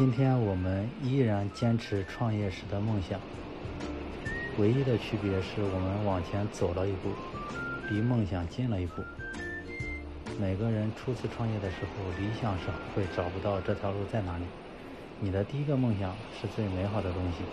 今天我们依然坚持创业时的梦想唯一的区别是我们往前走了一步离梦想近了一步。每个人初次创业的时候理想上会找不到这条路在哪里。你的第一个梦想是最美好的东西。